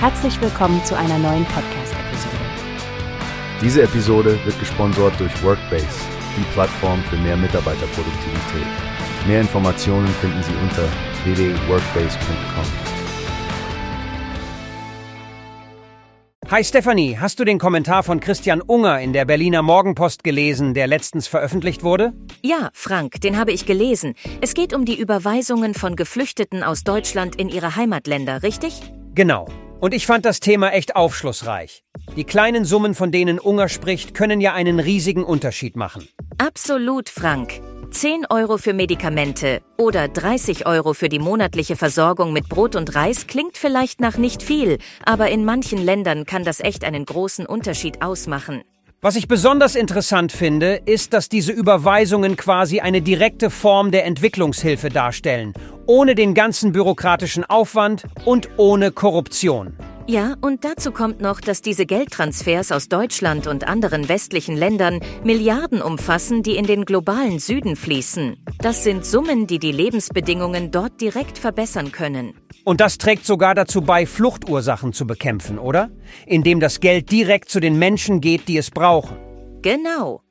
Herzlich willkommen zu einer neuen Podcast-Episode. Diese Episode wird gesponsert durch Workbase, die Plattform für mehr Mitarbeiterproduktivität. Mehr Informationen finden Sie unter www.workbase.com. Hi Stefanie, hast du den Kommentar von Christian Unger in der Berliner Morgenpost gelesen, der letztens veröffentlicht wurde? Ja, Frank, den habe ich gelesen. Es geht um die Überweisungen von Geflüchteten aus Deutschland in ihre Heimatländer, richtig? Genau. Und ich fand das Thema echt aufschlussreich. Die kleinen Summen, von denen Unger spricht, können ja einen riesigen Unterschied machen. Absolut, Frank. 10 Euro für Medikamente oder 30 Euro für die monatliche Versorgung mit Brot und Reis klingt vielleicht nach nicht viel, aber in manchen Ländern kann das echt einen großen Unterschied ausmachen. Was ich besonders interessant finde, ist, dass diese Überweisungen quasi eine direkte Form der Entwicklungshilfe darstellen, ohne den ganzen bürokratischen Aufwand und ohne Korruption. Ja, und dazu kommt noch, dass diese Geldtransfers aus Deutschland und anderen westlichen Ländern Milliarden umfassen, die in den globalen Süden fließen. Das sind Summen, die die Lebensbedingungen dort direkt verbessern können. Und das trägt sogar dazu bei, Fluchtursachen zu bekämpfen, oder? Indem das Geld direkt zu den Menschen geht, die es brauchen. Genau.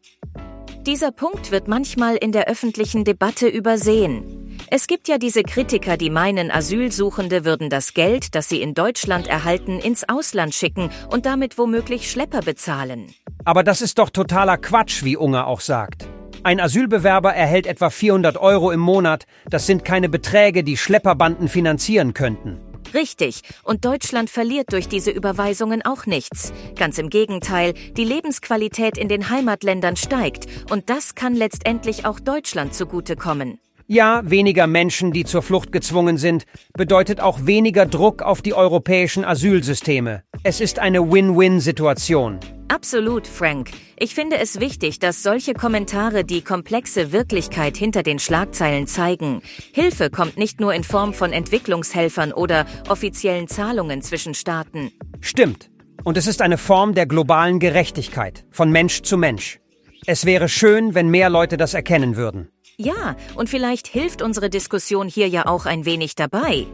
Dieser Punkt wird manchmal in der öffentlichen Debatte übersehen. Es gibt ja diese Kritiker, die meinen, Asylsuchende würden das Geld, das sie in Deutschland erhalten, ins Ausland schicken und damit womöglich Schlepper bezahlen. Aber das ist doch totaler Quatsch, wie Unger auch sagt. Ein Asylbewerber erhält etwa 400 Euro im Monat. Das sind keine Beträge, die Schlepperbanden finanzieren könnten. Richtig. Und Deutschland verliert durch diese Überweisungen auch nichts. Ganz im Gegenteil, die Lebensqualität in den Heimatländern steigt. Und das kann letztendlich auch Deutschland zugutekommen. Ja, weniger Menschen, die zur Flucht gezwungen sind, bedeutet auch weniger Druck auf die europäischen Asylsysteme. Es ist eine Win-Win-Situation. Absolut, Frank. Ich finde es wichtig, dass solche Kommentare die komplexe Wirklichkeit hinter den Schlagzeilen zeigen. Hilfe kommt nicht nur in Form von Entwicklungshelfern oder offiziellen Zahlungen zwischen Staaten. Stimmt. Und es ist eine Form der globalen Gerechtigkeit, von Mensch zu Mensch. Es wäre schön, wenn mehr Leute das erkennen würden. Ja, und vielleicht hilft unsere Diskussion hier ja auch ein wenig dabei.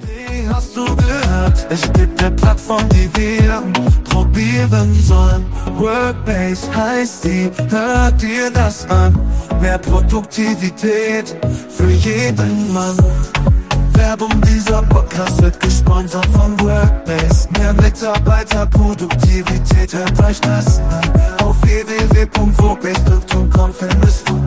Wie hast du gehört? Es gibt eine Plattform, die wir probieren sollen. Workbase heißt die, hört dir das an. Mehr Produktivität für jeden Mann. Werbung dieser Podcast wird gesponsert von Workbase. Mehr Mitarbeiterproduktivität, hört euch das an. Auf www.workbase.com findest du